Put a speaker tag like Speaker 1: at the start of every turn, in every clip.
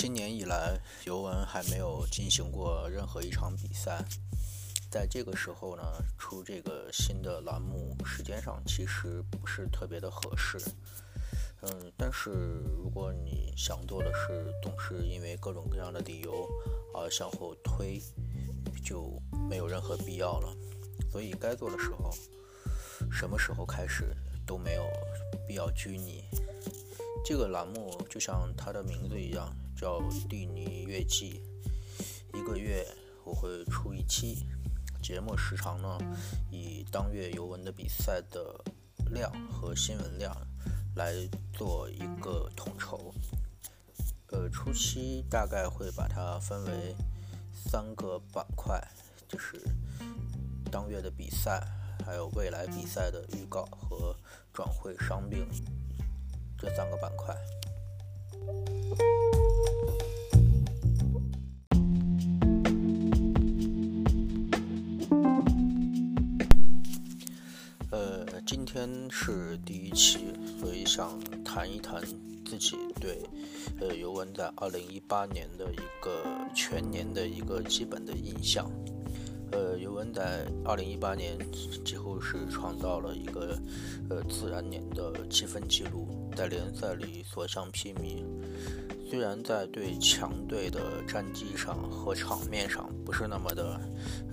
Speaker 1: 新年以来，尤文还没有进行过任何一场比赛。在这个时候呢，出这个新的栏目，时间上其实不是特别的合适。嗯，但是如果你想做的是总是因为各种各样的理由而向后推，就没有任何必要了。所以该做的时候，什么时候开始都没有必要拘泥。这个栏目就像它的名字一样，叫《蒂尼月记》，一个月我会出一期。节目时长呢，以当月尤文的比赛的量和新闻量来做一个统筹。呃，初期大概会把它分为三个板块，就是当月的比赛，还有未来比赛的预告和转会伤病这三个板块。天是第一期，所以想谈一谈自己对呃尤文在二零一八年的一个全年的一个基本的印象。呃，尤文在二零一八年几乎是创造了一个呃自然年的积分记录，在联赛里所向披靡。虽然在对强队的战绩上和场面上不是那么的，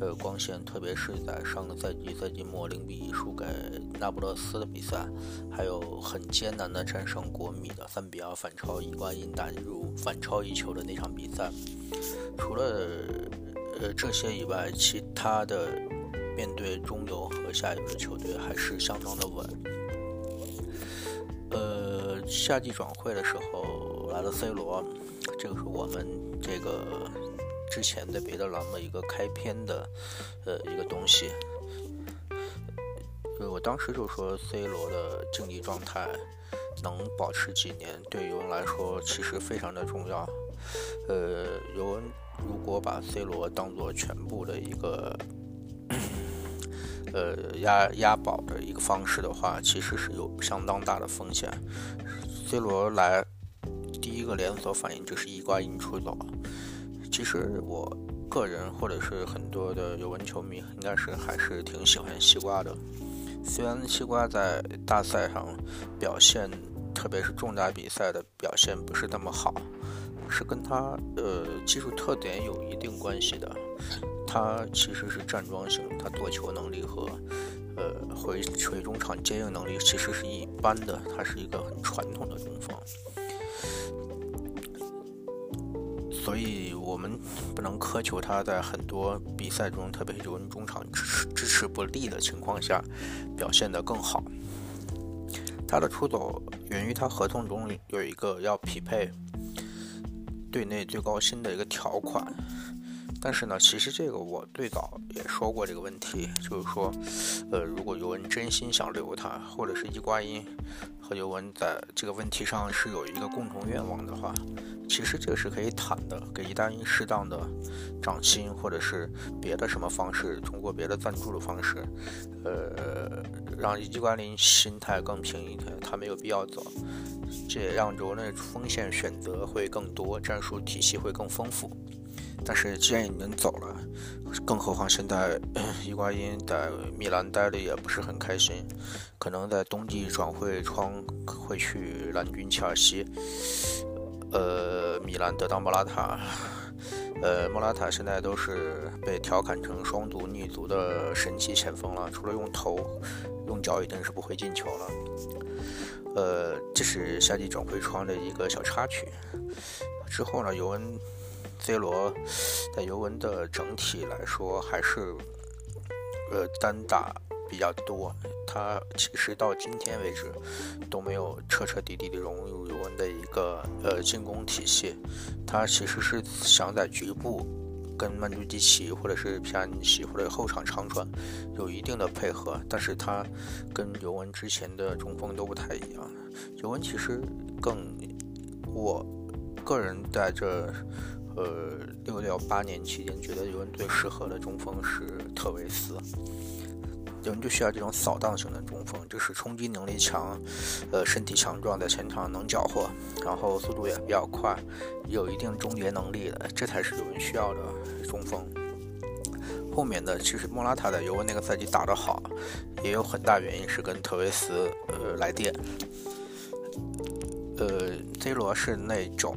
Speaker 1: 呃光鲜，特别是在上个赛季赛季末零比一输给那不勒斯的比赛，还有很艰难的战胜国米的三比二反超伊瓜因打入反超一球的那场比赛，除了呃这些以外，其他的面对中游和下游的球队还是相当的稳。夏季转会的时候。来了 C 罗，这个是我们这个之前的别的栏目一个开篇的呃一个东西。我当时就说 C 罗的竞技状态能保持几年，对尤文来说其实非常的重要。呃，尤文如果把 C 罗当做全部的一个呃押押宝的一个方式的话，其实是有相当大的风险。C 罗来。第一个连锁反应就是伊瓜因出走。其实我个人或者是很多的尤文球迷，应该是还是挺喜欢西瓜的。虽然西瓜在大赛上表现，特别是重大比赛的表现不是那么好，是跟他呃技术特点有一定关系的。他其实是站桩型，他做球能力和呃回回中场接应能力其实是一般的，他是一个很传统的中锋。所以我们不能苛求他在很多比赛中，特别是中场支持支持不利的情况下，表现得更好。他的出走源于他合同中有一个要匹配队内最高薪的一个条款。但是呢，其实这个我最早也说过这个问题，就是说，呃，如果尤文真心想留他，或者是伊瓜因和尤文在这个问题上是有一个共同愿望的话。其实这个是可以谈的，给意大利适当的涨薪，或者是别的什么方式，通过别的赞助的方式，呃，让伊瓜林心态更平一点，他没有必要走，这也让柔内锋线选择会更多，战术体系会更丰富。但是既然已经走了，更何况现在伊瓜因在米兰待的也不是很开心，可能在冬季转会窗会去蓝军切尔西。呃，米兰得到莫拉塔，呃，莫拉塔现在都是被调侃成双足逆足的神奇前锋了，除了用头，用脚已经是不会进球了。呃，这是夏季转会窗的一个小插曲。之后呢，尤文 C 罗在尤文的整体来说还是呃单打。比较多，他其实到今天为止都没有彻彻底底的融入尤文的一个呃进攻体系。他其实是想在局部跟曼朱基奇或者是皮亚尼奇或者后场长传有一定的配合，但是他跟尤文之前的中锋都不太一样。尤文其实更，我个人在这呃六到八年期间，觉得尤文最适合的中锋是特维斯。尤文就需要这种扫荡型的中锋，就是冲击能力强，呃，身体强壮，在前场能搅和，然后速度也比较快，有一定终结能力的，这才是尤文需要的中锋。后面的其实莫拉塔在尤文那个赛季打得好，也有很大原因是跟特维斯呃来电。呃，C 罗是那种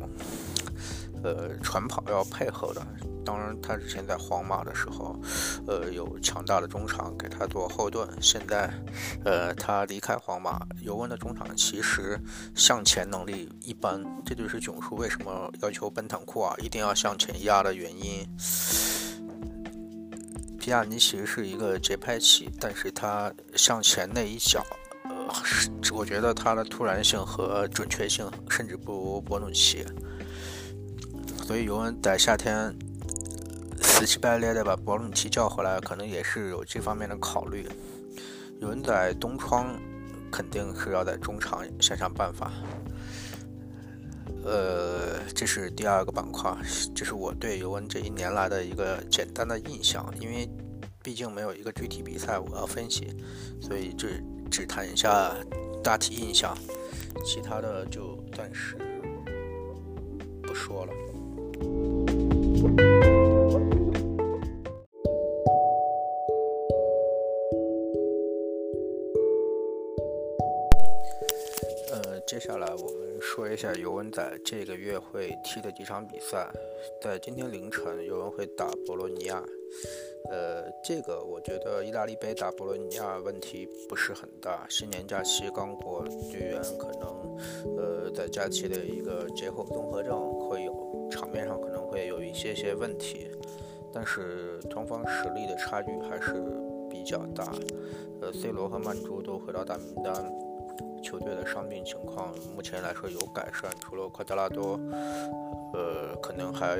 Speaker 1: 呃传跑要配合的。当然，他之前在皇马的时候，呃，有强大的中场给他做后盾。现在，呃，他离开皇马，尤文的中场其实向前能力一般。这就是囧叔为什么要求本坦库啊一定要向前压的原因。皮亚尼其实是一个节拍器，但是他向前那一脚，呃，我觉得他的突然性和准确性甚至不如博努奇。所以尤文在夏天。死乞白赖的把博努奇叫回来，可能也是有这方面的考虑。有人在东窗，肯定是要在中场想想办法。呃，这是第二个板块，这是我对尤文这一年来的一个简单的印象。因为毕竟没有一个具体比赛我要分析，所以就只谈一下大体印象，其他的就暂时不说了。thank you 下尤文在这个月会踢的几场比赛。在今天凌晨，尤文会打博洛尼亚。呃，这个我觉得意大利杯打博洛尼亚问题不是很大。新年假期刚过，队员可能呃在假期的一个节后综合症会有，场面上可能会有一些些问题。但是双方实力的差距还是比较大。呃，C 罗和曼朱都回到大名单。球队的伤病情况目前来说有改善，除了夸德拉多，呃，可能还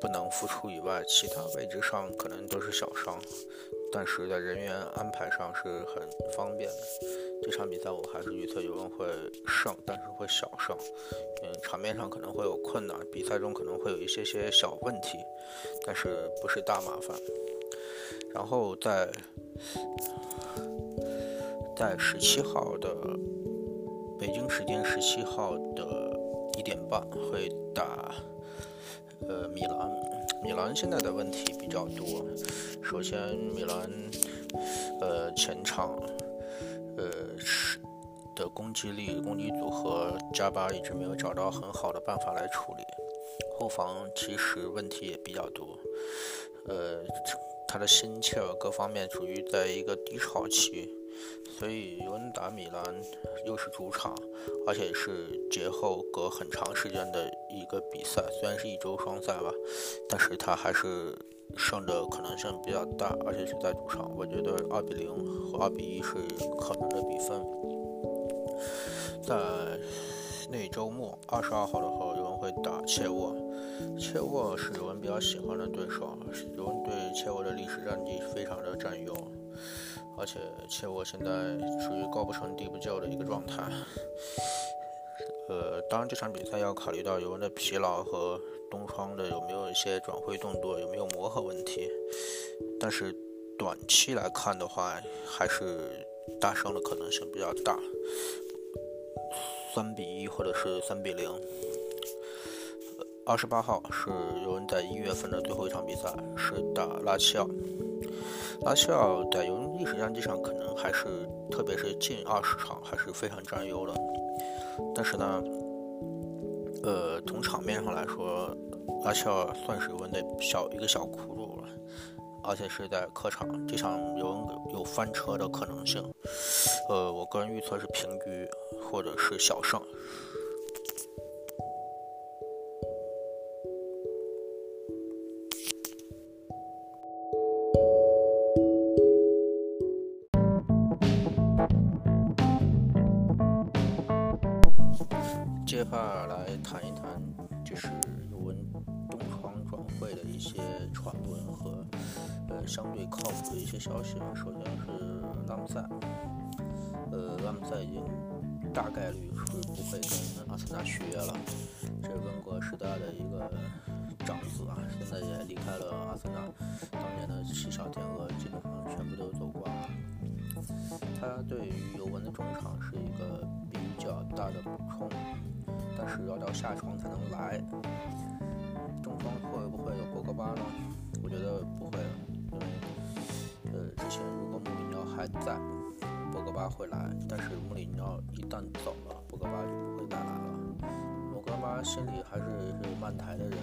Speaker 1: 不能复出以外，其他位置上可能都是小伤，但是在人员安排上是很方便的。这场比赛我还是预测尤文会胜，但是会小胜，嗯，场面上可能会有困难，比赛中可能会有一些些小问题，但是不是大麻烦。然后在在十七号的。北京时间十七号的一点半会打呃米兰。米兰现在的问题比较多。首先，米兰呃前场呃是的攻击力、攻击组合，加巴一直没有找到很好的办法来处理。后防其实问题也比较多。呃，他的心气儿各方面处于在一个低潮期。所以尤文打米兰又是主场，而且是节后隔很长时间的一个比赛，虽然是一周双赛吧，但是他还是胜的可能性比较大，而且是在主场。我觉得二比零和二比一是可能的比分。在那周末二十二号的时候，尤文会打切沃，切沃是尤文比较喜欢的对手，尤文对切沃的历史战绩非常的占优。而且切沃现在处于高不成低不就的一个状态，呃，当然这场比赛要考虑到尤文的疲劳和东窗的有没有一些转会动作，有没有磨合问题。但是短期来看的话，还是大胜的可能性比较大，三比一或者是三比零。二十八号是尤文在一月份的最后一场比赛，是打拉齐奥。拉齐奥在游泳历史战绩上可能还是，特别是近二十场还是非常占优的。但是呢，呃，从场面上来说，拉齐奥算是尤文的小一个小窟窿了，而且是在客场，这场有有翻车的可能性。呃，我个人预测是平局或者是小胜。下来谈一谈，就是尤文东窗转会的一些传闻和呃相对靠谱的一些消息。首先是拉姆塞，呃，拉姆塞已经大概率是不会跟阿森纳续约了。这是温格时代的一个长子啊，现在也离开了阿森纳。当年的七小天鹅基本上全部都走光了。他对于尤文的中场是一个比较大的补充，但是要到下床才能来。中方会不会有博格巴呢？我觉得不会，因为呃，之前如果穆里尼奥还在，博格巴会来，但是穆里尼奥一旦走了，博格巴就不会再来了。博格巴心里还是是曼台的人，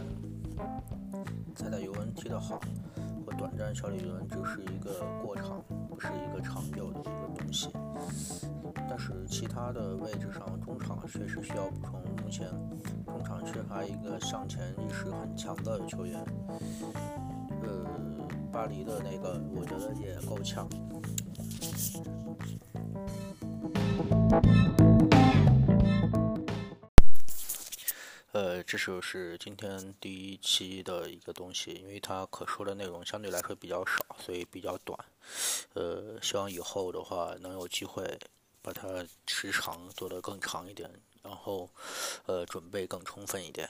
Speaker 1: 他在尤文踢得好。和短暂效力尤文只是一个过场，不是一个长久的一个东西。但是其他的位置上，中场确实需要补充。前中场缺乏一个向前意识很强的球员。呃，巴黎的那个我觉得也够呛。呃，这就是今天第一期的一个东西，因为它可说的内容相对来说比较少，所以比较短。呃，希望以后的话能有机会把它时长做得更长一点，然后呃准备更充分一点。